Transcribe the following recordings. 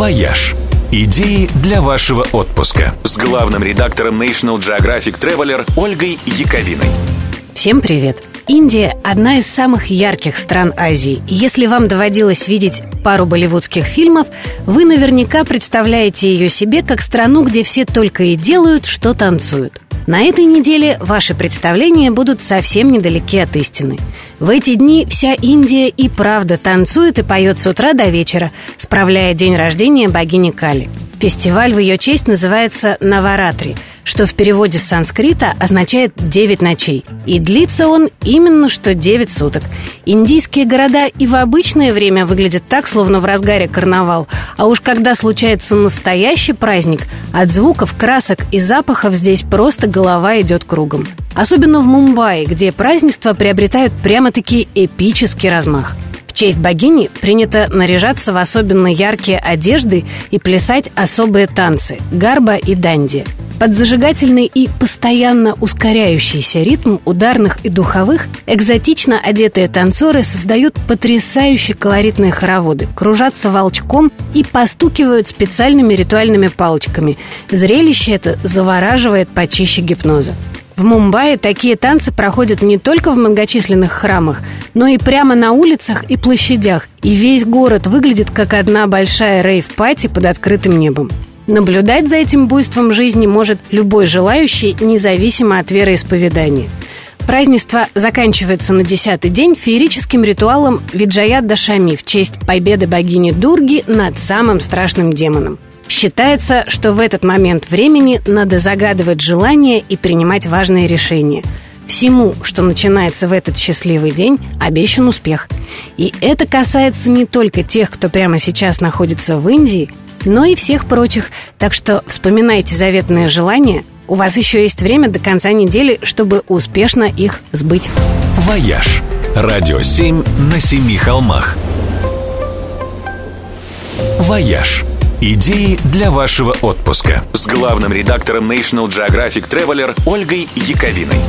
«Вояж». Идеи для вашего отпуска с главным редактором National Geographic Traveler Ольгой Яковиной. Всем привет! Индия – одна из самых ярких стран Азии. Если вам доводилось видеть пару болливудских фильмов, вы наверняка представляете ее себе как страну, где все только и делают, что танцуют. На этой неделе ваши представления будут совсем недалеки от истины. В эти дни вся Индия и правда танцует и поет с утра до вечера, справляя день рождения богини Кали. Фестиваль в ее честь называется «Наваратри», что в переводе с санскрита означает «девять ночей». И длится он именно что девять суток. Индийские города и в обычное время выглядят так, словно в разгаре карнавал. А уж когда случается настоящий праздник, от звуков, красок и запахов здесь просто голова идет кругом. Особенно в Мумбаи, где празднества приобретают прямо-таки эпический размах – честь богини принято наряжаться в особенно яркие одежды и плясать особые танцы – гарба и данди. Под зажигательный и постоянно ускоряющийся ритм ударных и духовых экзотично одетые танцоры создают потрясающе колоритные хороводы, кружатся волчком и постукивают специальными ритуальными палочками. Зрелище это завораживает почище гипноза. В Мумбаи такие танцы проходят не только в многочисленных храмах, но и прямо на улицах и площадях. И весь город выглядит как одна большая рейв-пати под открытым небом. Наблюдать за этим буйством жизни может любой желающий, независимо от вероисповедания. Празднество заканчивается на десятый день феерическим ритуалом Виджаят Дашами в честь победы богини Дурги над самым страшным демоном – Считается, что в этот момент времени надо загадывать желания и принимать важные решения. Всему, что начинается в этот счастливый день, обещан успех. И это касается не только тех, кто прямо сейчас находится в Индии, но и всех прочих. Так что вспоминайте заветные желания. У вас еще есть время до конца недели, чтобы успешно их сбыть. «Вояж» – радио 7 на семи холмах. «Вояж» Идеи для вашего отпуска с главным редактором National Geographic Traveler Ольгой Яковиной.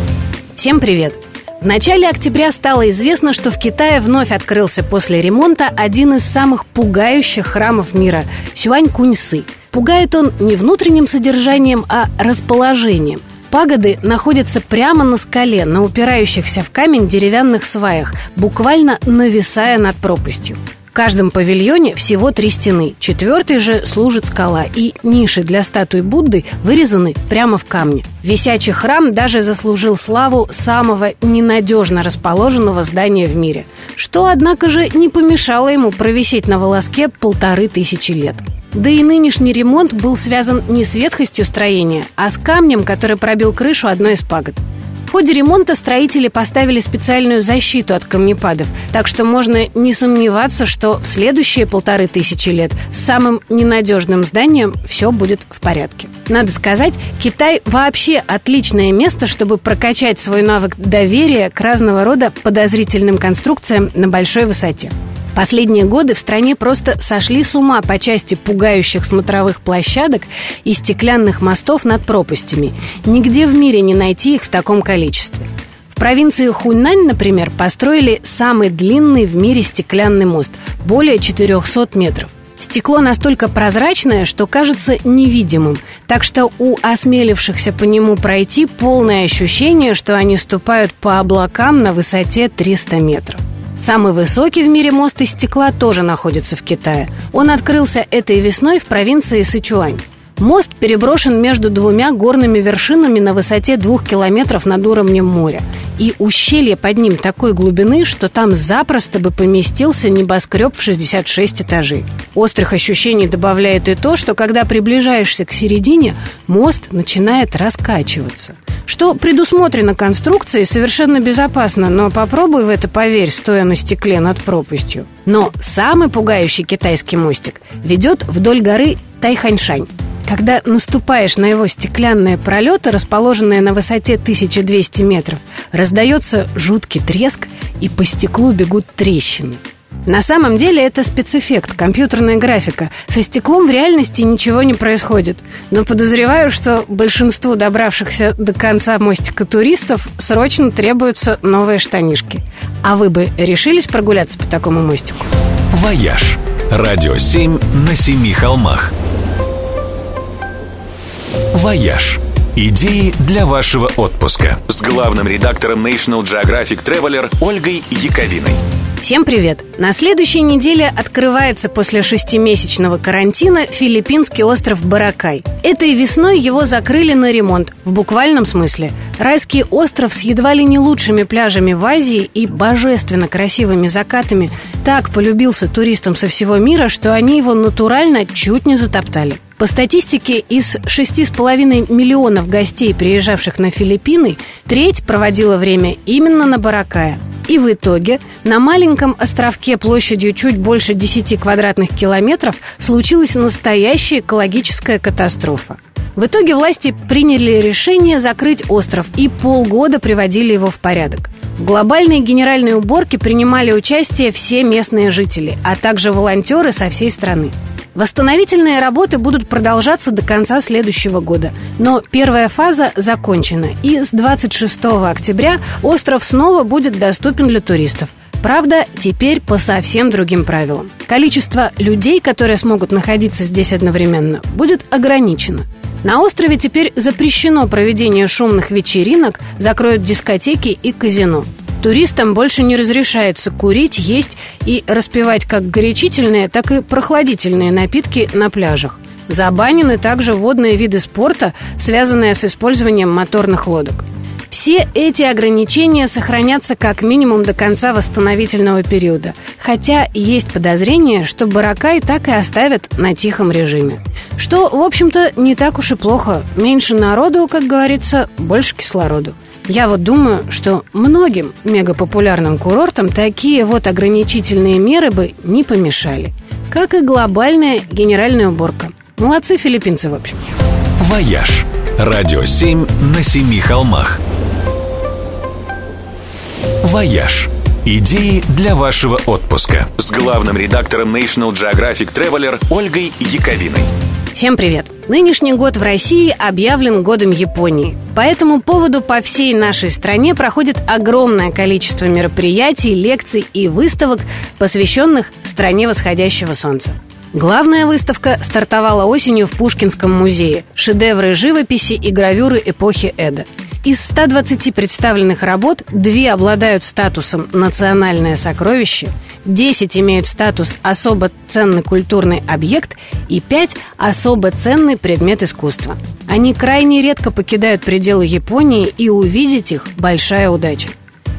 Всем привет! В начале октября стало известно, что в Китае вновь открылся после ремонта один из самых пугающих храмов мира – Сюань-Куньсы. Пугает он не внутренним содержанием, а расположением. Пагоды находятся прямо на скале, на упирающихся в камень деревянных сваях, буквально нависая над пропастью. В каждом павильоне всего три стены. Четвертой же служит скала, и ниши для статуи Будды вырезаны прямо в камне. Висячий храм даже заслужил славу самого ненадежно расположенного здания в мире, что, однако же, не помешало ему провисеть на волоске полторы тысячи лет. Да и нынешний ремонт был связан не с ветхостью строения, а с камнем, который пробил крышу одной из пагод. В ходе ремонта строители поставили специальную защиту от камнепадов, так что можно не сомневаться, что в следующие полторы тысячи лет с самым ненадежным зданием все будет в порядке. Надо сказать, Китай вообще отличное место, чтобы прокачать свой навык доверия к разного рода подозрительным конструкциям на большой высоте. Последние годы в стране просто сошли с ума по части пугающих смотровых площадок и стеклянных мостов над пропастями. Нигде в мире не найти их в таком количестве. В провинции Хуньнань, например, построили самый длинный в мире стеклянный мост – более 400 метров. Стекло настолько прозрачное, что кажется невидимым, так что у осмелившихся по нему пройти полное ощущение, что они ступают по облакам на высоте 300 метров. Самый высокий в мире мост из стекла тоже находится в Китае. Он открылся этой весной в провинции Сычуань. Мост переброшен между двумя горными вершинами на высоте двух километров над уровнем моря. И ущелье под ним такой глубины, что там запросто бы поместился небоскреб в 66 этажей. Острых ощущений добавляет и то, что когда приближаешься к середине, мост начинает раскачиваться. Что предусмотрено конструкцией совершенно безопасно, но попробуй в это поверь, стоя на стекле над пропастью. Но самый пугающий китайский мостик ведет вдоль горы Тайханьшань. Когда наступаешь на его стеклянные пролеты, расположенные на высоте 1200 метров, раздается жуткий треск, и по стеклу бегут трещины. На самом деле это спецэффект, компьютерная графика. Со стеклом в реальности ничего не происходит. Но подозреваю, что большинству добравшихся до конца мостика туристов срочно требуются новые штанишки. А вы бы решились прогуляться по такому мостику? «Вояж» Радио 7 на семи холмах». «Вояж». Идеи для вашего отпуска с главным редактором National Geographic Traveler Ольгой Яковиной. Всем привет! На следующей неделе открывается после шестимесячного карантина филиппинский остров Боракай. Этой весной его закрыли на ремонт, в буквальном смысле. Райский остров с едва ли не лучшими пляжами в Азии и божественно красивыми закатами так полюбился туристам со всего мира, что они его натурально чуть не затоптали. По статистике, из 6,5 миллионов гостей, приезжавших на Филиппины, треть проводила время именно на Баракая. И в итоге на маленьком островке площадью чуть больше 10 квадратных километров случилась настоящая экологическая катастрофа. В итоге власти приняли решение закрыть остров и полгода приводили его в порядок. В глобальной генеральной уборке принимали участие все местные жители, а также волонтеры со всей страны. Восстановительные работы будут продолжаться до конца следующего года, но первая фаза закончена, и с 26 октября остров снова будет доступен для туристов. Правда, теперь по совсем другим правилам. Количество людей, которые смогут находиться здесь одновременно, будет ограничено. На острове теперь запрещено проведение шумных вечеринок, закроют дискотеки и казино. Туристам больше не разрешается курить, есть и распивать как горячительные, так и прохладительные напитки на пляжах. Забанены также водные виды спорта, связанные с использованием моторных лодок. Все эти ограничения сохранятся как минимум до конца восстановительного периода, хотя есть подозрение, что Баракай так и оставят на тихом режиме. Что, в общем-то, не так уж и плохо. Меньше народу, как говорится, больше кислороду. Я вот думаю, что многим мегапопулярным курортам такие вот ограничительные меры бы не помешали. Как и глобальная генеральная уборка. Молодцы филиппинцы, в общем. «Вояж». Радио 7 на семи холмах. «Вояж». Идеи для вашего отпуска с главным редактором National Geographic Traveler Ольгой Яковиной. Всем привет! Нынешний год в России объявлен годом Японии. По этому поводу по всей нашей стране проходит огромное количество мероприятий, лекций и выставок, посвященных стране восходящего солнца. Главная выставка стартовала осенью в Пушкинском музее «Шедевры живописи и гравюры эпохи Эда». Из 120 представленных работ две обладают статусом «национальное сокровище», 10 имеют статус «особо ценный культурный объект» и 5 «особо ценный предмет искусства». Они крайне редко покидают пределы Японии, и увидеть их – большая удача.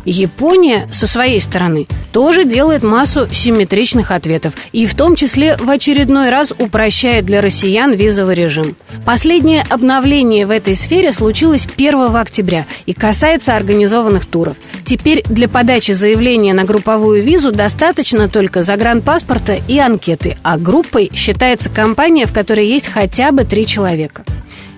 Япония, со своей стороны, тоже делает массу симметричных ответов и в том числе в очередной раз упрощает для россиян визовый режим. Последнее обновление в этой сфере случилось 1 октября и касается организованных туров. Теперь для подачи заявления на групповую визу достаточно только загранпаспорта и анкеты, а группой считается компания, в которой есть хотя бы три человека.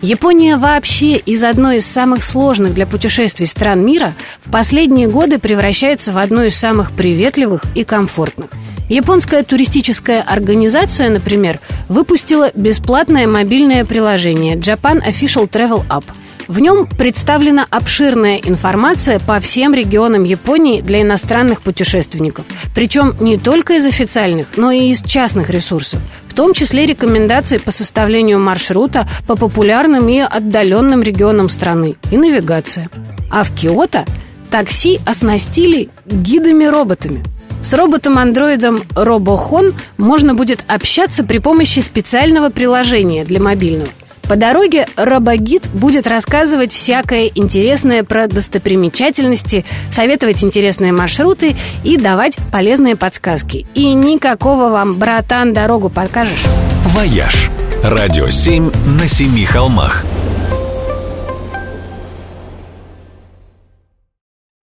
Япония вообще из одной из самых сложных для путешествий стран мира в последние годы превращается в одну из самых приветливых и комфортных. Японская туристическая организация, например, выпустила бесплатное мобильное приложение Japan Official Travel App – в нем представлена обширная информация по всем регионам Японии для иностранных путешественников. Причем не только из официальных, но и из частных ресурсов. В том числе рекомендации по составлению маршрута по популярным и отдаленным регионам страны и навигация. А в Киото такси оснастили гидами-роботами. С роботом-андроидом RoboHon можно будет общаться при помощи специального приложения для мобильного – по дороге Робогид будет рассказывать всякое интересное про достопримечательности, советовать интересные маршруты и давать полезные подсказки. И никакого вам, братан, дорогу покажешь. «Вояж». Радио 7 на семи холмах.